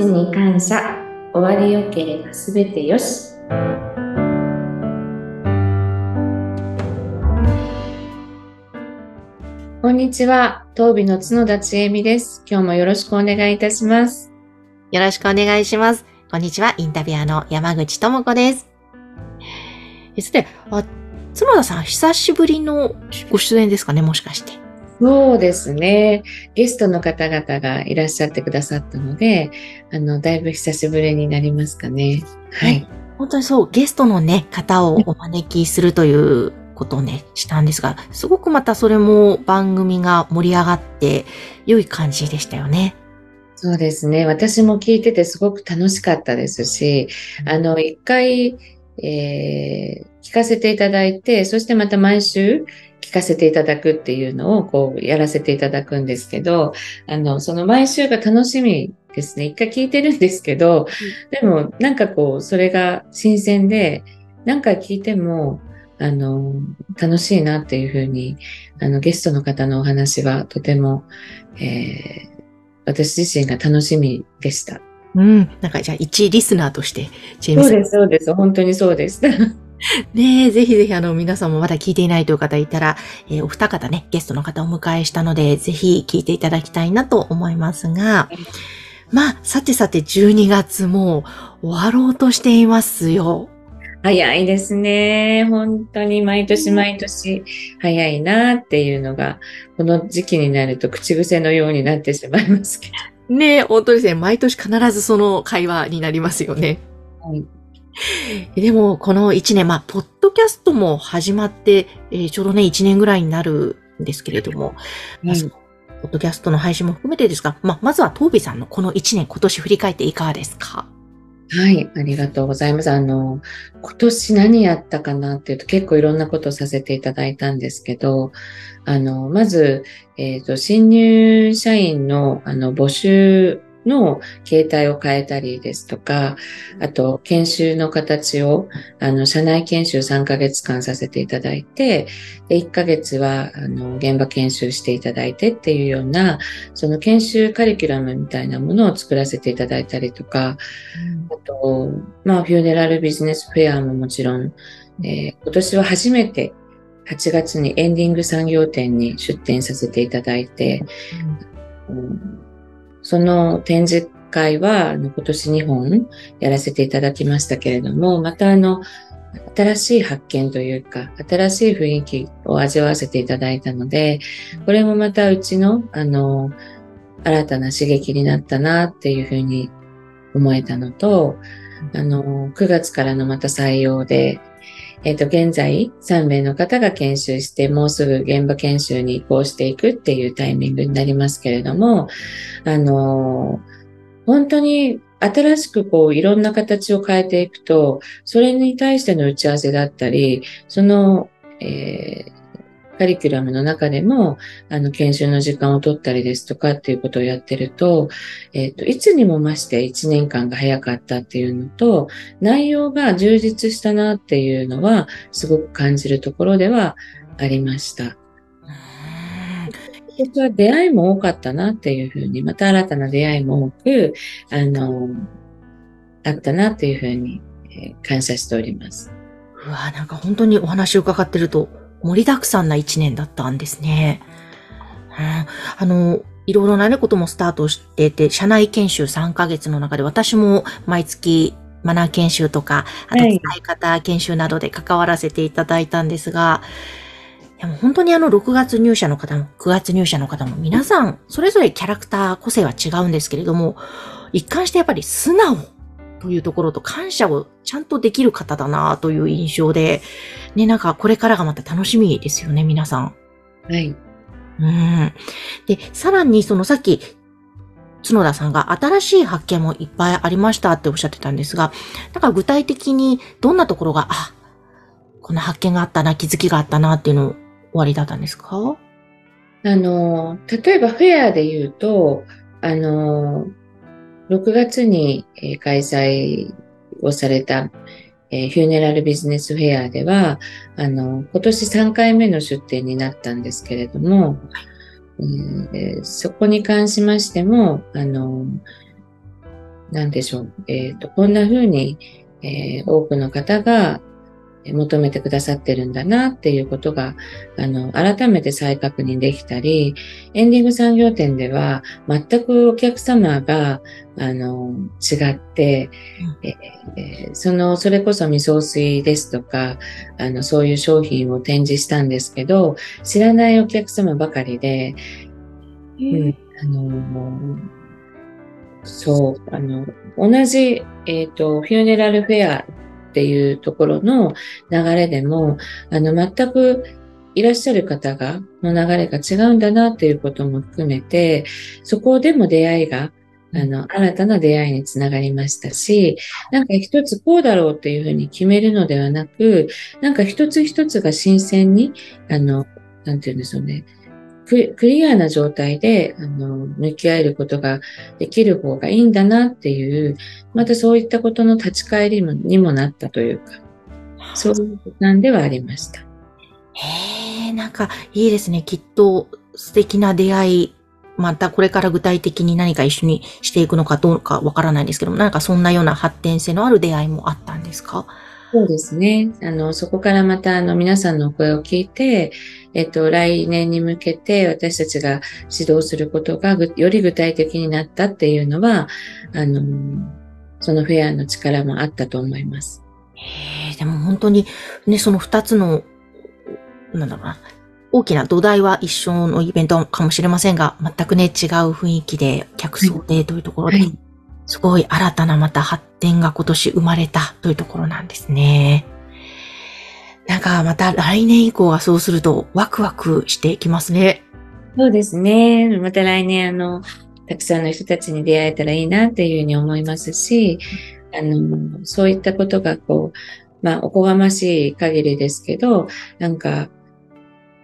ちに感謝。終わりよければすべてよし。こんにちは。東美の角田千恵美です。今日もよろしくお願いいたします。よろしくお願いします。こんにちは。インタビュアーの山口智子です。さてあ角田さん久しぶりのご出演ですかね？もしかしてそうですね。ゲストの方々がいらっしゃってくださったので、あの、だいぶ久しぶりになりますかね。はい。本当にそう、ゲストのね、方をお招きするということをね、したんですが、すごくまたそれも番組が盛り上がって、良い感じでしたよね。そうですね。私も聞いててすごく楽しかったですし、あの、一回、えー、聞かせていただいて、そしてまた毎週聞かせていただくっていうのをこうやらせていただくんですけど、あの、その毎週が楽しみですね。一回聞いてるんですけど、でもなんかこう、それが新鮮で、何回聞いても、あの、楽しいなっていうふうに、あの、ゲストの方のお話はとても、えー、私自身が楽しみでした。うん。なんかじゃあ一リスナーとして、ジェームそうです、そうです。本当にそうです。ねえ、ぜひぜひあの皆さんもまだ聞いていないという方いたら、えー、お二方ね、ゲストの方をお迎えしたので、ぜひ聞いていただきたいなと思いますが、まあ、さてさて12月も終わろうとしていますよ。早いですね。本当に毎年毎年早いなっていうのが、この時期になると口癖のようになってしまいますけど。ねえ、本当ですね。毎年必ずその会話になりますよね。はい でも、この1年、まあ、ポッドキャストも始まって、えー、ちょうどね、1年ぐらいになるんですけれども、うん、ポッドキャストの配信も含めてですが、まあ、まずは、トービさんのこの1年、今年振り返っていかがですか？はい、ありがとうございます。あの、今年何やったかなっていうと結構いろんなことをさせていただいたんですけど、あの、まず、えっ、ー、と、新入社員の、あの、募集の形態を変えたりですとか、あと、研修の形を、あの、社内研修3ヶ月間させていただいて、で、1ヶ月は、あの、現場研修していただいてっていうような、その研修カリキュラムみたいなものを作らせていただいたりとか、あと、まあ、フューネラルビジネスフェアももちろん、えー、今年は初めて8月にエンディング産業展に出展させていただいて、うんその展示会は今年2本やらせていただきましたけれども、またあの、新しい発見というか、新しい雰囲気を味わわせていただいたので、これもまたうちの、あの、新たな刺激になったなっていうふうに思えたのと、あの、9月からのまた採用で、えっ、ー、と、現在3名の方が研修して、もうすぐ現場研修に移行していくっていうタイミングになりますけれども、あの、本当に新しくこういろんな形を変えていくと、それに対しての打ち合わせだったり、その、えーカリキュラムの中でも、あの、研修の時間を取ったりですとかっていうことをやってると、えっ、ー、と、いつにも増して1年間が早かったっていうのと、内容が充実したなっていうのは、すごく感じるところではありました。私は出会いも多かったなっていうふうに、また新たな出会いも多く、あの、あったなっていうふうに、えー、感謝しております。うわなんか本当にお話を伺ってると、盛りだくさんな一年だったんですね。うん、あの、いろいろなね、こともスタートしてて、社内研修3ヶ月の中で私も毎月マナー研修とか、あと伝え方研修などで関わらせていただいたんですが、はい、でも本当にあの6月入社の方も9月入社の方も皆さんそれぞれキャラクター個性は違うんですけれども、一貫してやっぱり素直というところと感謝をちゃんとできる方だなという印象で、ね、なんかこれからがまた楽しみですよね、皆さん。はい。うん。で、さらにそのさっき、角田さんが新しい発見もいっぱいありましたっておっしゃってたんですが、だから具体的にどんなところが、あ、この発見があったな、気づきがあったなっていうの終わりだったんですか？あの、例えばフェアで言うと、あの、6月に開催をされた、えー、フューネラルビジネスフェアでは、あの、今年3回目の出展になったんですけれども、えー、そこに関しましても、あの、なんでしょう、えっ、と、こんな風に、え多くの方が求めてくださってるんだなっていうことが、あの、改めて再確認できたり、エンディング産業展では全くお客様が、あの、違って、えーその、それこそ未送水ですとか、あの、そういう商品を展示したんですけど、知らないお客様ばかりで、うん、あの、そう、あの、同じ、えっ、と、フューネラルフェアっていうところの流れでも、あの、全くいらっしゃる方が、の流れが違うんだなっていうことも含めて、そこでも出会いが、あの、新たな出会いにつながりましたし、なんか一つこうだろうっていうふうに決めるのではなく、なんか一つ一つが新鮮に、あの、なんていうんでしょうね。クリアな状態で、あの、向き合えることができる方がいいんだなっていう、またそういったことの立ち返りにもなったというか、そういうなんではありました。へえ、なんかいいですね。きっと素敵な出会い、またこれから具体的に何か一緒にしていくのかどうかわからないんですけども、なんかそんなような発展性のある出会いもあったんですか？そうですね。あの、そこからまた、あの、皆さんのお声を聞いて、えっと、来年に向けて私たちが指導することがぐより具体的になったっていうのは、あの、そのフェアの力もあったと思います。へえ、でも本当にね、その二つの、なんだろうな、大きな土台は一緒のイベントかもしれませんが、全くね、違う雰囲気で、客層でというところで、はいすごい新たなまた発展が今年生まれたというところなんですね。なんかまた来年以降はそうするとワクワクしていきますね。そうですね。また来年、あの、たくさんの人たちに出会えたらいいなっていうふうに思いますし、あの、そういったことがこう、まあ、おこがましい限りですけど、なんか、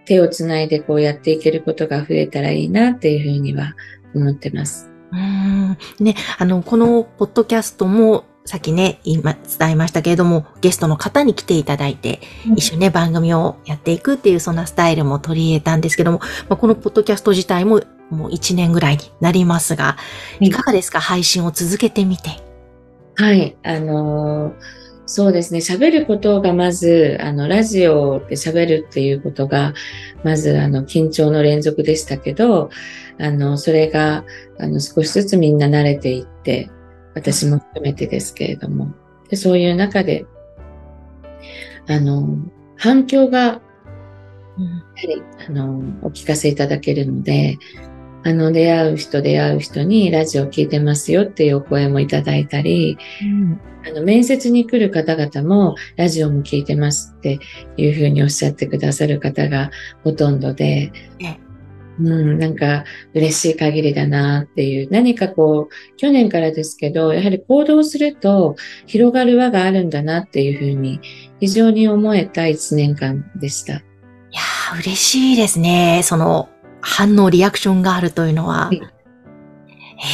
手をつないでこうやっていけることが増えたらいいなっていうふうには思ってます。うーん。ね、あの、このポッドキャストも、さっきね、今伝えましたけれども、ゲストの方に来ていただいて、一緒にね、番組をやっていくっていう、そんなスタイルも取り入れたんですけども、まあ、このポッドキャスト自体ももう1年ぐらいになりますが、いかがですか？配信を続けてみて。はい、あのそうですね、喋ることがまず、あの、ラジオで喋るっていうことが、まず、あの、緊張の連続でしたけど、あの、それが、あの、少しずつみんな慣れていって、私も含めてですけれども、でそういう中で、あの、反響が、やはり、あの、お聞かせいただけるので、あの、出会う人、出会う人にラジオ聞いてますよっていうお声もいただいたり、うんあの、面接に来る方々も、ラジオも聞いてますっていうふうにおっしゃってくださる方がほとんどでえ、うん、なんか嬉しい限りだなっていう、何かこう、去年からですけど、やはり行動すると広がる輪があるんだなっていうふうに、非常に思えた一年間でした。いやー、嬉しいですね。その、反応、リアクションがあるというのは。はい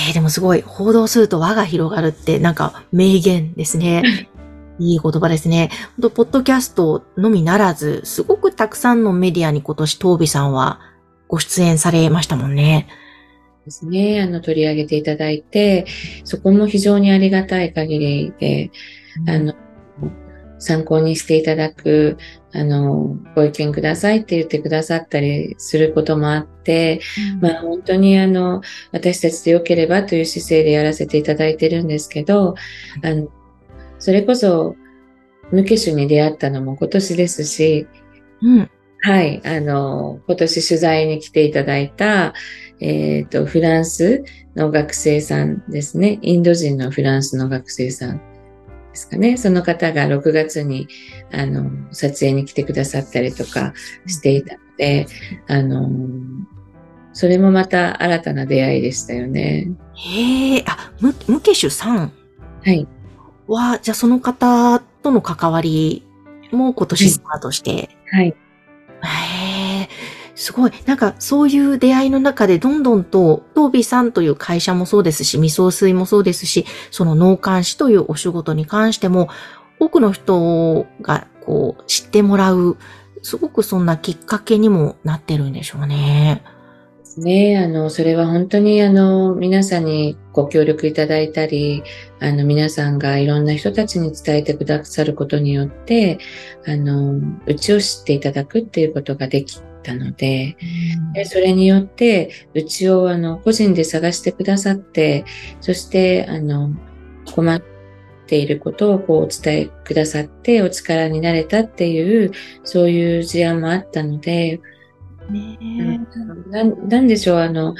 えー、でもすごい、報道すると輪が広がるって、なんか名言ですね。いい言葉ですね。本当ポッドキャストのみならず、すごくたくさんのメディアに今年、トービさんはご出演されましたもんね。ですね。あの、取り上げていただいて、そこも非常にありがたい限りで、あの、参考にしていただく、あの、ご意見くださいって言ってくださったりすることもあって、まあ本当にあの、私たちで良ければという姿勢でやらせていただいてるんですけど、あの、それこそ、無ケ種に出会ったのも今年ですし、うん。はい、あの、今年取材に来ていただいた、えっ、と、フランスの学生さんですね。インド人のフランスの学生さんですかね。その方が6月に、あの、撮影に来てくださったりとかしていたので、あの、それもまた新たな出会いでしたよね。へえ、あ、ム、ムケシュさんはい。は、じゃあその方との関わりも今年スタートして、はい。すごい。なんか、そういう出会いの中で、どんどんと、トービさんという会社もそうですし、未送水もそうですし、その農幹士というお仕事に関しても、多くの人が、こう、知ってもらう、すごくそんなきっかけにもなってるんでしょうね。ねあの、それは本当にあの、皆さんにご協力いただいたり、あの、皆さんがいろんな人たちに伝えてくださることによって、あの、うちを知っていただくっていうことができたので、でそれによって、うちをあの、個人で探してくださって、そして、あの、困っていることをこうお伝えくださってお力になれたっていう、そういう事案もあったので、ねななんでしょう、あの、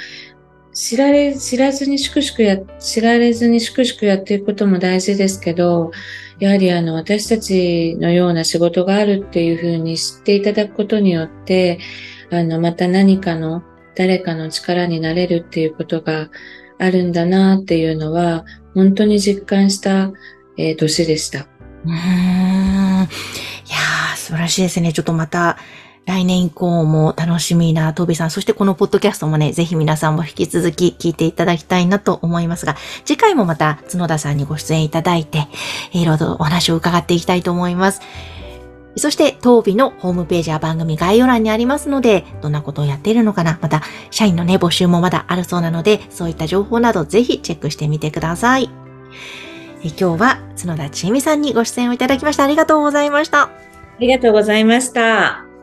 知られ、知らずに粛々や、知られずに粛々やっていくことも大事ですけど、やはりあの、私たちのような仕事があるっていうふうに知っていただくことによって、あの、また何かの、誰かの力になれるっていうことがあるんだなっていうのは、本当に実感した、えー、年でした。うん。いやー、素晴らしいですね。ちょっとまた、来年以降も楽しみなトビさん、そしてこのポッドキャストもね、ぜひ皆さんも引き続き聞いていただきたいなと思いますが、次回もまた角田さんにご出演いただいて、いろいろお話を伺っていきたいと思います。そして、当日のホームページや番組概要欄にありますので、どんなことをやっているのかな、また、社員のね、募集もまだあるそうなので、そういった情報などぜひチェックしてみてください。え今日は角田千恵美さんにご出演をいただきました。ありがとうございました。ありがとうございました。